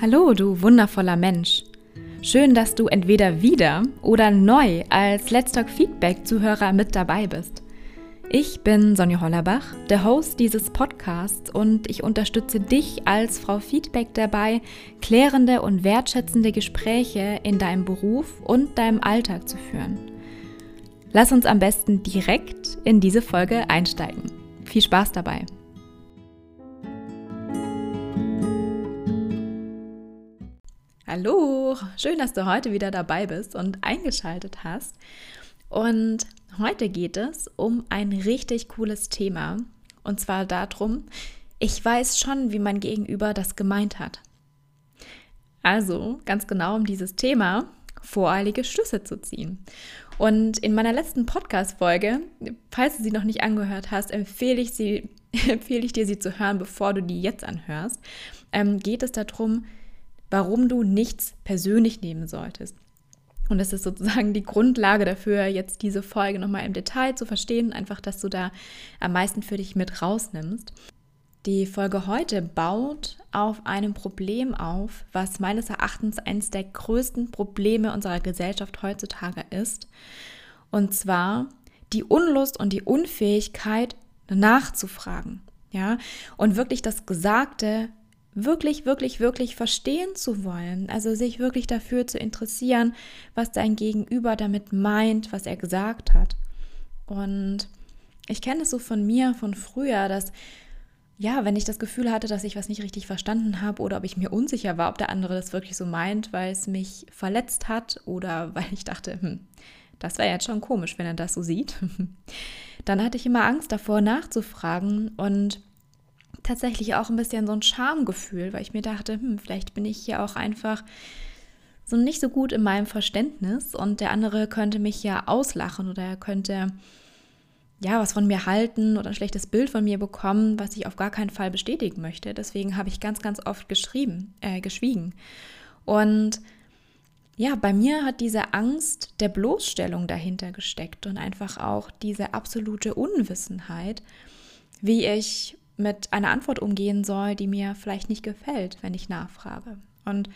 Hallo, du wundervoller Mensch. Schön, dass du entweder wieder oder neu als Let's Talk Feedback-Zuhörer mit dabei bist. Ich bin Sonja Hollerbach, der Host dieses Podcasts und ich unterstütze dich als Frau Feedback dabei, klärende und wertschätzende Gespräche in deinem Beruf und deinem Alltag zu führen. Lass uns am besten direkt in diese Folge einsteigen. Viel Spaß dabei! Hallo, schön, dass du heute wieder dabei bist und eingeschaltet hast. Und heute geht es um ein richtig cooles Thema. Und zwar darum, ich weiß schon, wie mein Gegenüber das gemeint hat. Also ganz genau um dieses Thema, voreilige Schlüsse zu ziehen. Und in meiner letzten Podcast-Folge, falls du sie noch nicht angehört hast, empfehle ich, sie, empfehle ich dir, sie zu hören, bevor du die jetzt anhörst, ähm, geht es darum, warum du nichts persönlich nehmen solltest. Und das ist sozusagen die Grundlage dafür, jetzt diese Folge nochmal im Detail zu verstehen, einfach, dass du da am meisten für dich mit rausnimmst. Die Folge heute baut auf einem Problem auf, was meines Erachtens eines der größten Probleme unserer Gesellschaft heutzutage ist. Und zwar die Unlust und die Unfähigkeit nachzufragen. Ja, und wirklich das Gesagte wirklich, wirklich, wirklich verstehen zu wollen, also sich wirklich dafür zu interessieren, was dein Gegenüber damit meint, was er gesagt hat. Und ich kenne es so von mir, von früher, dass ja, wenn ich das Gefühl hatte, dass ich was nicht richtig verstanden habe oder ob ich mir unsicher war, ob der andere das wirklich so meint, weil es mich verletzt hat oder weil ich dachte, hm, das wäre jetzt schon komisch, wenn er das so sieht, dann hatte ich immer Angst davor nachzufragen und tatsächlich auch ein bisschen so ein Schamgefühl, weil ich mir dachte, hm, vielleicht bin ich hier auch einfach so nicht so gut in meinem Verständnis und der andere könnte mich ja auslachen oder er könnte ja was von mir halten oder ein schlechtes Bild von mir bekommen, was ich auf gar keinen Fall bestätigen möchte. Deswegen habe ich ganz, ganz oft geschrieben, äh, geschwiegen. Und ja, bei mir hat diese Angst der Bloßstellung dahinter gesteckt und einfach auch diese absolute Unwissenheit, wie ich mit einer Antwort umgehen soll, die mir vielleicht nicht gefällt, wenn ich nachfrage. Und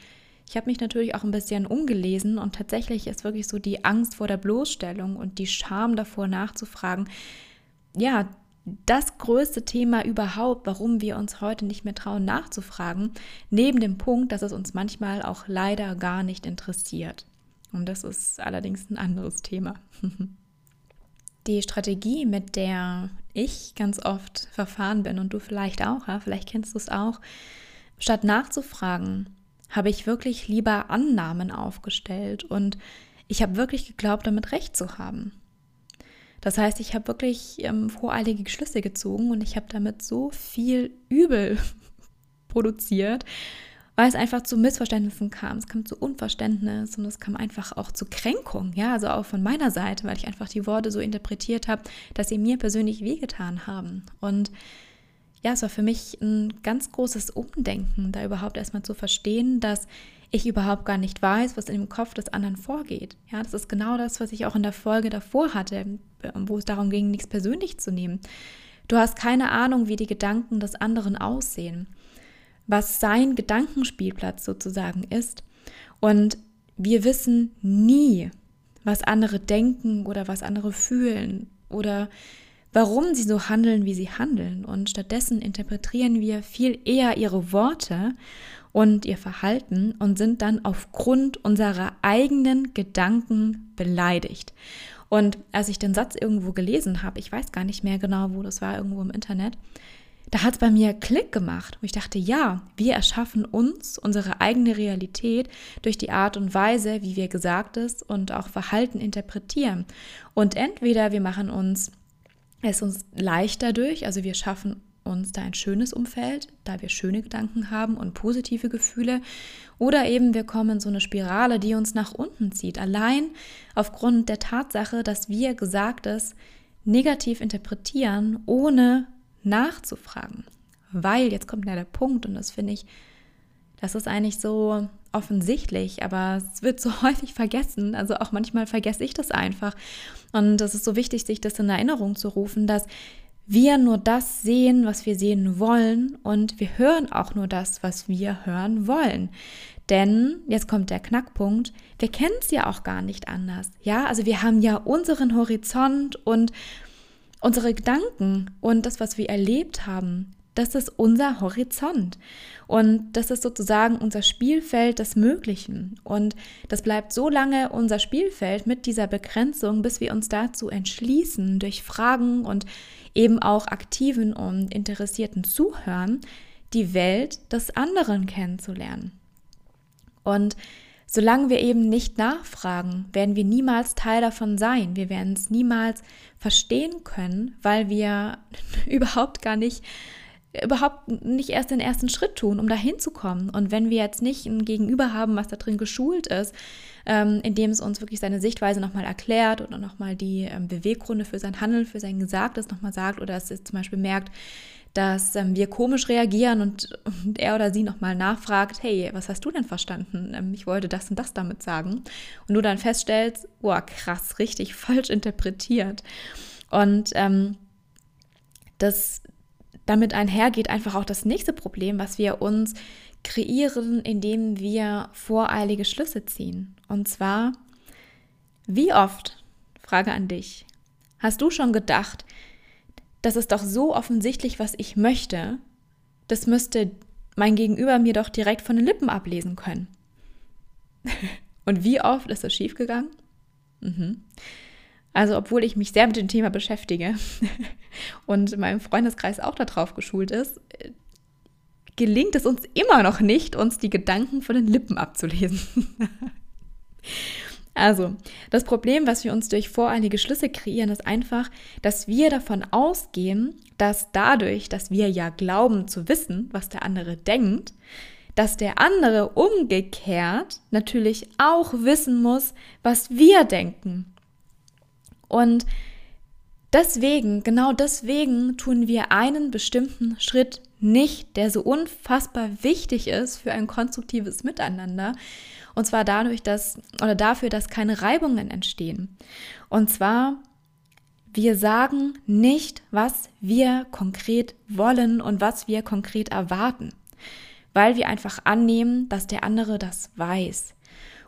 ich habe mich natürlich auch ein bisschen umgelesen und tatsächlich ist wirklich so die Angst vor der Bloßstellung und die Scham davor nachzufragen, ja, das größte Thema überhaupt, warum wir uns heute nicht mehr trauen nachzufragen, neben dem Punkt, dass es uns manchmal auch leider gar nicht interessiert. Und das ist allerdings ein anderes Thema. Die Strategie, mit der ich ganz oft verfahren bin und du vielleicht auch, ja, vielleicht kennst du es auch, statt nachzufragen, habe ich wirklich lieber Annahmen aufgestellt und ich habe wirklich geglaubt, damit recht zu haben. Das heißt, ich habe wirklich ähm, voreilige Schlüsse gezogen und ich habe damit so viel Übel produziert, weil es einfach zu Missverständnissen kam. Es kam zu Unverständnis und es kam einfach auch zu Kränkung, ja, also auch von meiner Seite, weil ich einfach die Worte so interpretiert habe, dass sie mir persönlich wehgetan haben. Und ja, es war für mich ein ganz großes Umdenken, da überhaupt erstmal zu verstehen, dass ich überhaupt gar nicht weiß, was in dem Kopf des anderen vorgeht. Ja, das ist genau das, was ich auch in der Folge davor hatte, wo es darum ging, nichts persönlich zu nehmen. Du hast keine Ahnung, wie die Gedanken des anderen aussehen was sein Gedankenspielplatz sozusagen ist. Und wir wissen nie, was andere denken oder was andere fühlen oder warum sie so handeln, wie sie handeln. Und stattdessen interpretieren wir viel eher ihre Worte und ihr Verhalten und sind dann aufgrund unserer eigenen Gedanken beleidigt. Und als ich den Satz irgendwo gelesen habe, ich weiß gar nicht mehr genau, wo das war, irgendwo im Internet, da hat es bei mir Klick gemacht. Und ich dachte, ja, wir erschaffen uns unsere eigene Realität durch die Art und Weise, wie wir Gesagtes und auch Verhalten interpretieren. Und entweder wir machen uns es uns leichter durch, also wir schaffen uns da ein schönes Umfeld, da wir schöne Gedanken haben und positive Gefühle, oder eben wir kommen in so eine Spirale, die uns nach unten zieht, allein aufgrund der Tatsache, dass wir Gesagtes negativ interpretieren, ohne nachzufragen. Weil, jetzt kommt ja der Punkt, und das finde ich, das ist eigentlich so offensichtlich, aber es wird so häufig vergessen. Also auch manchmal vergesse ich das einfach. Und es ist so wichtig, sich das in Erinnerung zu rufen, dass wir nur das sehen, was wir sehen wollen und wir hören auch nur das, was wir hören wollen. Denn, jetzt kommt der Knackpunkt, wir kennen es ja auch gar nicht anders. Ja, also wir haben ja unseren Horizont und unsere Gedanken und das, was wir erlebt haben, das ist unser Horizont. Und das ist sozusagen unser Spielfeld des Möglichen. Und das bleibt so lange unser Spielfeld mit dieser Begrenzung, bis wir uns dazu entschließen, durch Fragen und eben auch aktiven und interessierten Zuhören, die Welt des anderen kennenzulernen. Und solange wir eben nicht nachfragen, werden wir niemals Teil davon sein. Wir werden es niemals verstehen können, weil wir überhaupt gar nicht überhaupt nicht erst den ersten Schritt tun, um dahin zu kommen. Und wenn wir jetzt nicht ein Gegenüber haben, was da drin geschult ist, ähm, indem es uns wirklich seine Sichtweise nochmal erklärt oder nochmal die ähm, Beweggründe für sein Handeln, für sein Gesagtes nochmal sagt oder es zum Beispiel merkt, dass ähm, wir komisch reagieren und, und er oder sie nochmal nachfragt, hey, was hast du denn verstanden? Ähm, ich wollte das und das damit sagen. Und du dann feststellst, boah, krass, richtig falsch interpretiert. Und ähm, das damit einhergeht einfach auch das nächste Problem, was wir uns kreieren, indem wir voreilige Schlüsse ziehen. Und zwar, wie oft, Frage an dich, hast du schon gedacht, das ist doch so offensichtlich, was ich möchte, das müsste mein Gegenüber mir doch direkt von den Lippen ablesen können. Und wie oft ist das schiefgegangen? Mhm. Also, obwohl ich mich sehr mit dem Thema beschäftige und mein Freundeskreis auch darauf geschult ist, gelingt es uns immer noch nicht, uns die Gedanken von den Lippen abzulesen. Also, das Problem, was wir uns durch voreilige Schlüsse kreieren, ist einfach, dass wir davon ausgehen, dass dadurch, dass wir ja glauben zu wissen, was der andere denkt, dass der andere umgekehrt natürlich auch wissen muss, was wir denken. Und deswegen, genau deswegen tun wir einen bestimmten Schritt nicht, der so unfassbar wichtig ist für ein konstruktives Miteinander, und zwar dadurch, dass, oder dafür, dass keine Reibungen entstehen. Und zwar, wir sagen nicht, was wir konkret wollen und was wir konkret erwarten, weil wir einfach annehmen, dass der andere das weiß.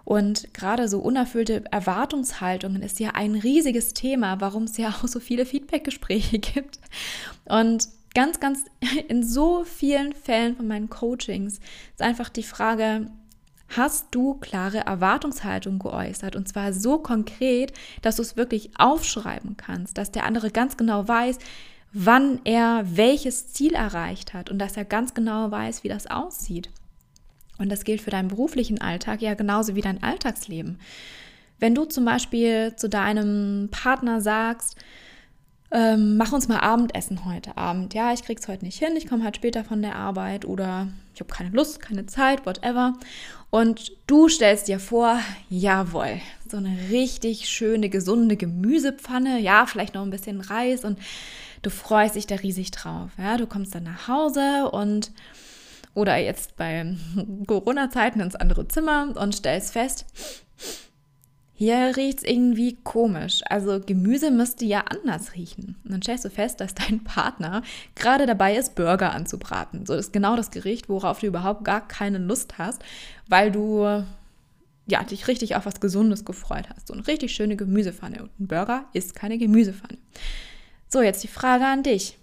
Und gerade so unerfüllte Erwartungshaltungen ist ja ein riesiges Thema, warum es ja auch so viele Feedbackgespräche gibt. Und ganz, ganz in so vielen Fällen von meinen Coachings ist einfach die Frage, hast du klare Erwartungshaltung geäußert und zwar so konkret, dass du es wirklich aufschreiben kannst, dass der andere ganz genau weiß, wann er welches Ziel erreicht hat und dass er ganz genau weiß, wie das aussieht. Und das gilt für deinen beruflichen Alltag ja genauso wie dein Alltagsleben. Wenn du zum Beispiel zu deinem Partner sagst, ähm, mach uns mal Abendessen heute Abend. Ja, ich krieg's heute nicht hin, ich komme halt später von der Arbeit oder ich habe keine Lust, keine Zeit, whatever. Und du stellst dir vor, jawohl, so eine richtig schöne, gesunde Gemüsepfanne, ja, vielleicht noch ein bisschen Reis und du freust dich da riesig drauf. Ja, du kommst dann nach Hause und oder jetzt bei Corona-Zeiten ins andere Zimmer und stellst fest, hier riecht es irgendwie komisch. Also Gemüse müsste ja anders riechen. Und dann stellst du fest, dass dein Partner gerade dabei ist, Burger anzubraten. So ist genau das Gericht, worauf du überhaupt gar keine Lust hast, weil du ja, dich richtig auf was Gesundes gefreut hast. So eine richtig schöne Gemüsepfanne. Und ein Burger ist keine Gemüsepfanne. So, jetzt die Frage an dich.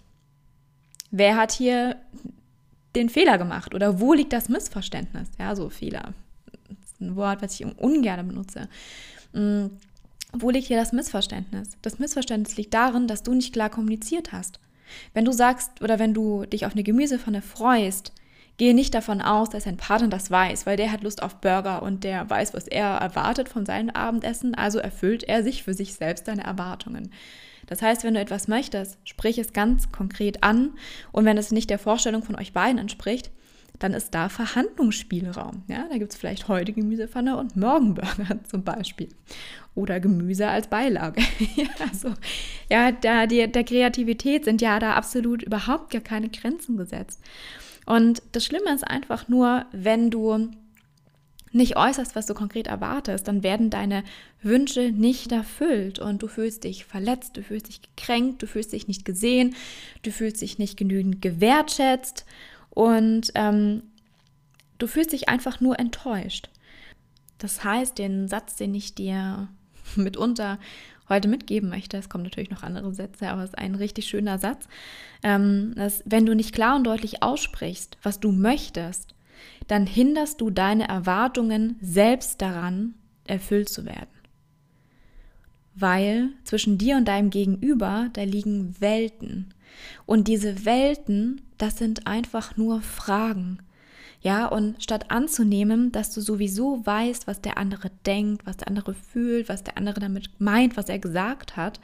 Wer hat hier den Fehler gemacht? Oder wo liegt das Missverständnis? Ja, so Fehler. Das ist ein Wort, was ich ungern benutze. Mm, wo liegt hier das Missverständnis? Das Missverständnis liegt darin, dass du nicht klar kommuniziert hast. Wenn du sagst oder wenn du dich auf eine Gemüsepfanne freust, gehe nicht davon aus, dass dein Partner das weiß, weil der hat Lust auf Burger und der weiß, was er erwartet von seinem Abendessen, also erfüllt er sich für sich selbst seine Erwartungen. Das heißt, wenn du etwas möchtest, sprich es ganz konkret an und wenn es nicht der Vorstellung von euch beiden entspricht, dann ist da Verhandlungsspielraum. Ja, da gibt es vielleicht heute Gemüsepfanne und morgen Burger zum Beispiel. Oder Gemüse als Beilage. also, ja, da, die, der Kreativität sind ja da absolut überhaupt gar keine Grenzen gesetzt. Und das Schlimme ist einfach nur, wenn du nicht äußerst, was du konkret erwartest, dann werden deine Wünsche nicht erfüllt und du fühlst dich verletzt, du fühlst dich gekränkt, du fühlst dich nicht gesehen, du fühlst dich nicht genügend gewertschätzt und ähm, du fühlst dich einfach nur enttäuscht. Das heißt, den Satz, den ich dir mitunter heute mitgeben möchte, es kommen natürlich noch andere Sätze, aber es ist ein richtig schöner Satz, ähm, dass wenn du nicht klar und deutlich aussprichst, was du möchtest, dann hinderst du deine Erwartungen selbst daran, erfüllt zu werden. Weil zwischen dir und deinem Gegenüber, da liegen Welten. Und diese Welten, das sind einfach nur Fragen. Ja, und statt anzunehmen, dass du sowieso weißt, was der andere denkt, was der andere fühlt, was der andere damit meint, was er gesagt hat,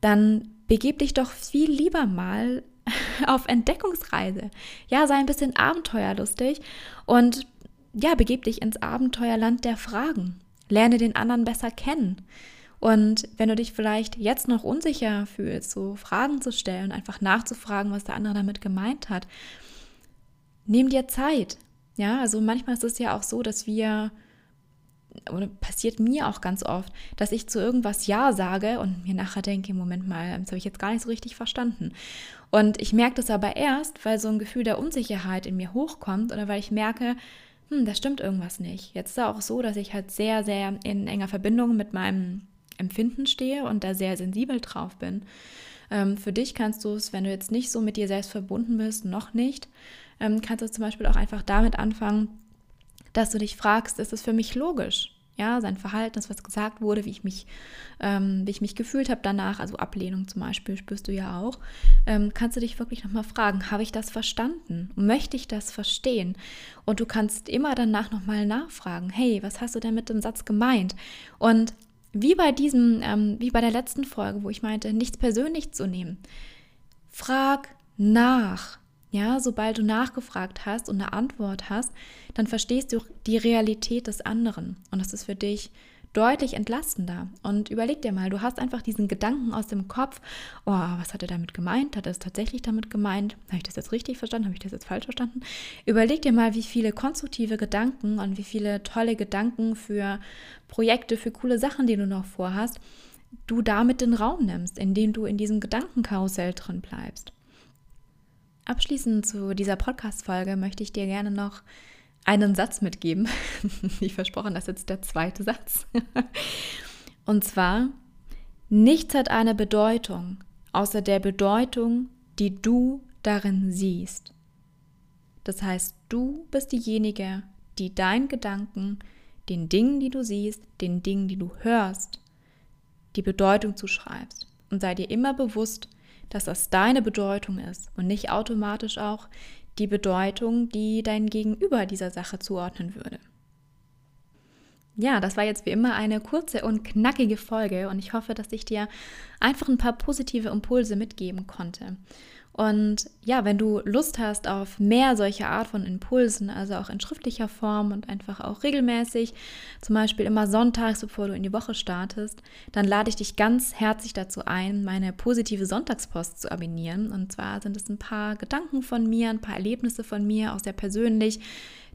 dann begib dich doch viel lieber mal auf Entdeckungsreise. Ja, sei ein bisschen abenteuerlustig und ja, begib dich ins Abenteuerland der Fragen. Lerne den anderen besser kennen. Und wenn du dich vielleicht jetzt noch unsicher fühlst, so Fragen zu stellen, einfach nachzufragen, was der andere damit gemeint hat, nimm dir Zeit. Ja, also manchmal ist es ja auch so, dass wir oder passiert mir auch ganz oft, dass ich zu irgendwas Ja sage und mir nachher denke, Moment mal, das habe ich jetzt gar nicht so richtig verstanden. Und ich merke das aber erst, weil so ein Gefühl der Unsicherheit in mir hochkommt oder weil ich merke, hm, da stimmt irgendwas nicht. Jetzt ist es auch so, dass ich halt sehr, sehr in enger Verbindung mit meinem Empfinden stehe und da sehr sensibel drauf bin. Ähm, für dich kannst du es, wenn du jetzt nicht so mit dir selbst verbunden bist, noch nicht, ähm, kannst du zum Beispiel auch einfach damit anfangen, dass du dich fragst, ist es für mich logisch? Ja, sein Verhalten, das was gesagt wurde, wie ich mich, ähm, wie ich mich gefühlt habe danach, also Ablehnung zum Beispiel, spürst du ja auch, ähm, kannst du dich wirklich nochmal fragen, habe ich das verstanden? Möchte ich das verstehen? Und du kannst immer danach nochmal nachfragen, hey, was hast du denn mit dem Satz gemeint? Und wie bei diesem, ähm, wie bei der letzten Folge, wo ich meinte, nichts persönlich zu nehmen. Frag nach. Ja, sobald du nachgefragt hast und eine Antwort hast, dann verstehst du die Realität des anderen. Und das ist für dich deutlich entlastender. Und überleg dir mal, du hast einfach diesen Gedanken aus dem Kopf, oh, was hat er damit gemeint? Hat er es tatsächlich damit gemeint? Habe ich das jetzt richtig verstanden? Habe ich das jetzt falsch verstanden? Überleg dir mal, wie viele konstruktive Gedanken und wie viele tolle Gedanken für Projekte, für coole Sachen, die du noch vorhast, du damit den Raum nimmst, indem du in diesem Gedankenkarussell drin bleibst. Abschließend zu dieser Podcast-Folge möchte ich dir gerne noch einen Satz mitgeben. Wie versprochen, das ist jetzt der zweite Satz. Und zwar, nichts hat eine Bedeutung außer der Bedeutung, die du darin siehst. Das heißt, du bist diejenige, die deinen Gedanken, den Dingen, die du siehst, den Dingen, die du hörst, die Bedeutung zuschreibst. Und sei dir immer bewusst, dass das deine Bedeutung ist und nicht automatisch auch die Bedeutung, die dein Gegenüber dieser Sache zuordnen würde. Ja, das war jetzt wie immer eine kurze und knackige Folge und ich hoffe, dass ich dir einfach ein paar positive Impulse mitgeben konnte. Und ja, wenn du Lust hast auf mehr solcher Art von Impulsen, also auch in schriftlicher Form und einfach auch regelmäßig, zum Beispiel immer sonntags, bevor du in die Woche startest, dann lade ich dich ganz herzlich dazu ein, meine positive Sonntagspost zu abonnieren. Und zwar sind es ein paar Gedanken von mir, ein paar Erlebnisse von mir, auch sehr persönlich,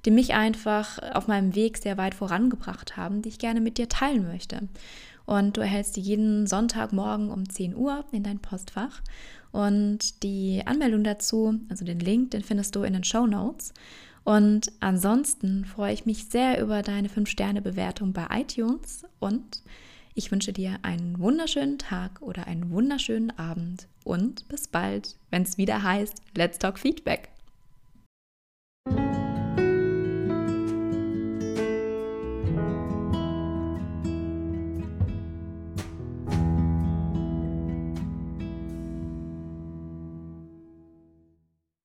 die mich einfach auf meinem Weg sehr weit vorangebracht haben, die ich gerne mit dir teilen möchte. Und du erhältst die jeden Sonntagmorgen um 10 Uhr in dein Postfach. Und die Anmeldung dazu, also den Link, den findest du in den Show Notes. Und ansonsten freue ich mich sehr über deine 5-Sterne-Bewertung bei iTunes und ich wünsche dir einen wunderschönen Tag oder einen wunderschönen Abend und bis bald, wenn es wieder heißt Let's Talk Feedback.